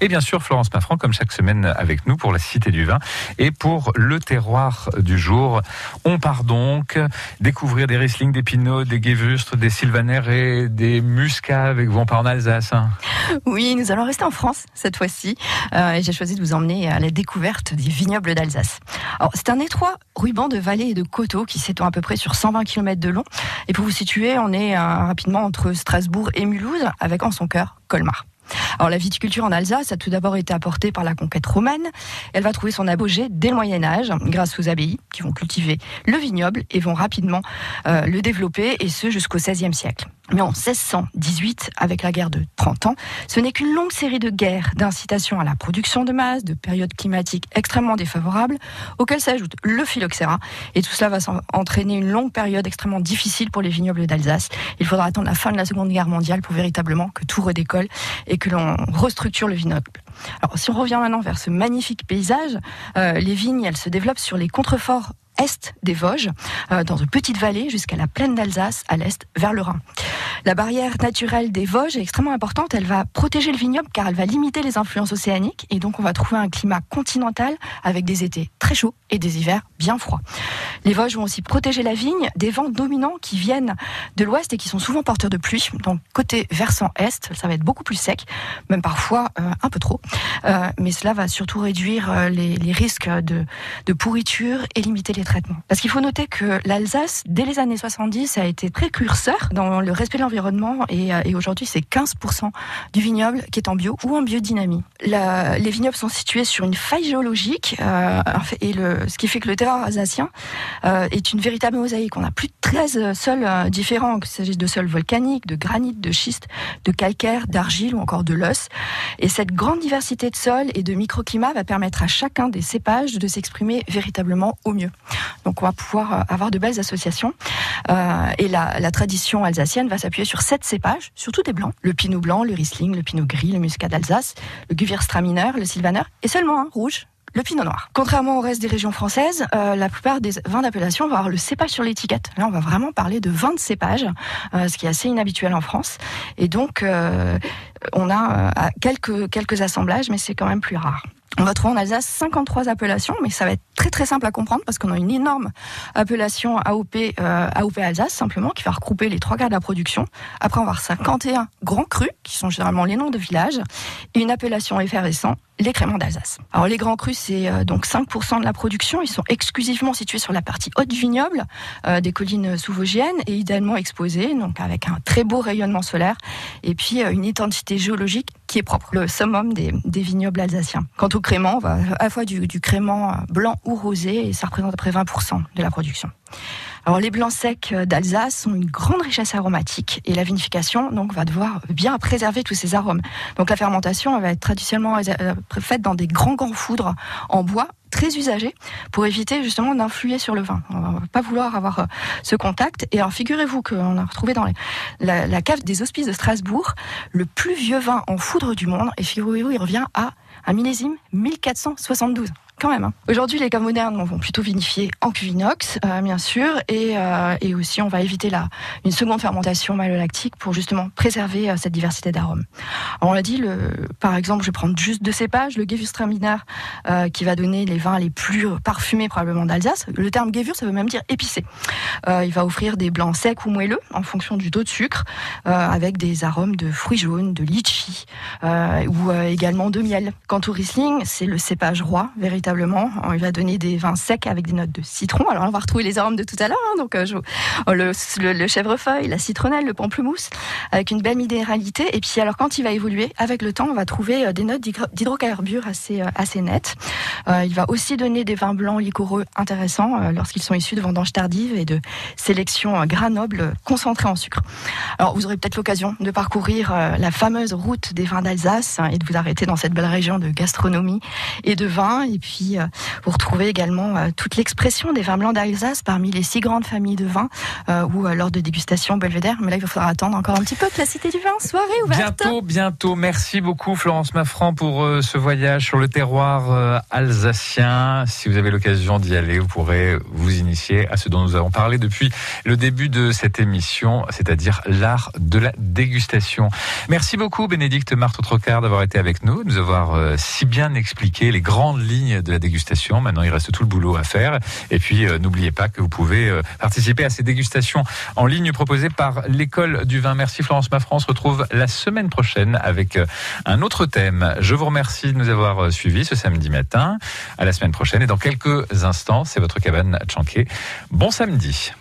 Et bien sûr, Florence Maffran, comme chaque semaine avec nous pour la Cité du Vin et pour le terroir du jour. On part donc découvrir des Riesling, des Pinots, des Gewürztr, des Sylvaner et des Muscats avec vous. On part en Alsace. Hein. Oui, nous allons rester en France cette fois-ci. Euh, et j'ai choisi de vous emmener à la découverte des vignobles d'Alsace. Alors, c'est un étroit ruban de vallées et de coteaux qui s'étend à peu près sur 120 km de long. Et pour vous situer, on est euh, rapidement entre Strasbourg et Mulhouse, avec en son cœur Colmar. Alors la viticulture en Alsace a tout d'abord été apportée par la conquête romaine. Elle va trouver son apogée dès le Moyen Âge grâce aux abbayes qui vont cultiver le vignoble et vont rapidement euh, le développer et ce jusqu'au XVIe siècle. Mais en 1618, avec la guerre de 30 ans, ce n'est qu'une longue série de guerres, d'incitations à la production de masse, de périodes climatiques extrêmement défavorables, auxquelles s'ajoute le phylloxéra. Et tout cela va entraîner une longue période extrêmement difficile pour les vignobles d'Alsace. Il faudra attendre la fin de la Seconde Guerre mondiale pour véritablement que tout redécolle et que l'on restructure le vignoble. Alors, si on revient maintenant vers ce magnifique paysage, euh, les vignes, elles se développent sur les contreforts est des Vosges, euh, dans une petite vallée jusqu'à la plaine d'Alsace, à l'est, vers le Rhin. La barrière naturelle des Vosges est extrêmement importante. Elle va protéger le vignoble car elle va limiter les influences océaniques et donc on va trouver un climat continental avec des étés très chauds et des hivers bien froids. Les Vosges vont aussi protéger la vigne des vents dominants qui viennent de l'ouest et qui sont souvent porteurs de pluie. Donc côté versant est, ça va être beaucoup plus sec, même parfois euh, un peu trop. Euh, mais cela va surtout réduire les, risques de pourriture et limiter les Parce qu'il faut noter que l'Alsace, dès les années 70, a été précurseur dans le respect de l'environnement et, et aujourd'hui c'est 15% du vignoble qui est en bio ou en biodynamie. Les vignobles sont situés sur une faille géologique euh, et le, ce qui fait que le terroir alsacien euh, est une véritable mosaïque. On a plus de 13 sols euh, différents, qu'il s'agisse de sols volcaniques, de granit, de schiste, de calcaire, d'argile ou encore de l'os. Et cette grande diversité de sols et de microclimats va permettre à chacun des cépages de s'exprimer véritablement au mieux. Donc on va pouvoir euh, avoir de belles associations. et la, la tradition alsacienne va s'appuyer sur sept cépages, surtout des blancs. Le pinot blanc, le riesling, le pinot gris, le muscat d'Alsace, le gewürztraminer, le sylvaner, et seulement un rouge, le pinot noir. Contrairement au reste des régions françaises, euh, la plupart des vins d'appellation vont avoir le cépage sur l'étiquette. Là, on va vraiment parler de vins de cépage, euh, ce qui est assez inhabituel en France. Et donc, euh, on a quelques assemblages, mais c'est quand même plus rare. On va trouver en Alsace 53 appellations, mais ça va être très très simple à comprendre parce qu'on a une énorme appellation AOP, euh, Alsace simplement qui va regrouper les trois quarts de la production. Après, on va avoir 51 grands crus qui sont généralement les noms de villages et une appellation effervescent les créments d'Alsace. Alors les grands crus, c'est euh, donc 5% de la production. Ils sont exclusivement situés sur la partie haute du vignoble euh, des collines sous-vosgiennes et idéalement exposés, donc avec un très beau rayonnement solaire et puis une identité géologique qui est propre, le summum des, des vignobles alsaciens. Quant au crément, on va à la fois du, du crément blanc ou rosé et ça représente à peu près 20% de la production. Alors les blancs secs d'Alsace ont une grande richesse aromatique et la vinification donc va devoir bien préserver tous ces arômes. Donc la fermentation va être traditionnellement euh, faite dans des grands grands foudres en bois très usagés pour éviter justement d'influer sur le vin. On va pas vouloir avoir euh, ce contact. Et alors figurez-vous qu'on a retrouvé dans la, la, cave des Hospices de Strasbourg le plus vieux vin en foudre du monde. Et figurez-vous, il revient à un millésime 1472 Hein. Aujourd'hui, les caves modernes vont plutôt vinifier en cuve inox, euh, bien sûr, et, euh, et, aussi on va éviter la, une seconde fermentation malolactique pour justement préserver euh, cette diversité d'arômes. On l'a dit, par exemple, je vais prendre juste deux cépages, le Gewürztraminer euh, qui va donner les vins les plus parfumés probablement d'Alsace. Le terme Gewürz, ça veut même dire épicé. Il va offrir des blancs secs ou moelleux en fonction du taux de sucre, avec des arômes de fruits jaunes, de litchi ou également de miel. Quant au Riesling, c'est le cépage roi, véritablement il va donner des vins secs avec des notes de citron. Alors on va retrouver les arômes de tout à l'heure, hein, donc euh, oh, le, le, chèvrefeuille, la citronnelle, le pamplemousse, avec une belle minéralité. Et puis alors quand il va évoluer, avec le temps, on va trouver euh, des notes d'hydrocarbures assez euh, assez nettes. il va aussi donner des vins blancs liquoreux intéressants lorsqu'ils sont issus de vendanges tardives et de sélection gras nobles concentrés en sucre. Alors vous aurez peut-être l'occasion de parcourir la fameuse route des vins d'Alsace hein, et de vous arrêter dans cette belle région de gastronomie et de vin. Et puis puis, vous retrouvez également toute l'expression des vins blancs d'Alsace parmi les six grandes familles de vins ou lors de dégustation belvédère. Mais là, il va falloir attendre encore un petit peu que la Cité du Vin, soirée ouverte. Bientôt, bientôt. Merci beaucoup, Florence Maffran, pour ce voyage sur le terroir alsacien. Si vous avez l'occasion d'y aller, vous pourrez vous initier à ce dont nous avons parlé depuis le début de cette émission, c'est-à-dire l'art de la dégustation. Merci beaucoup, Bénédicte Marteau-Trocard, d'avoir été avec nous, de nous avoir euh, si bien expliqué les grandes lignes de la dégustation. Maintenant, il reste tout le boulot à faire. Et puis, euh, n'oubliez pas que vous pouvez euh, participer à ces dégustations en ligne proposées par l'école du vin. Merci Florence Maffran. On se retrouve la semaine prochaine avec un autre thème. Je vous remercie de nous avoir suivis ce samedi matin. À la semaine prochaine. Et dans quelques instants, c'est votre cabane Chanquet. Bon samedi.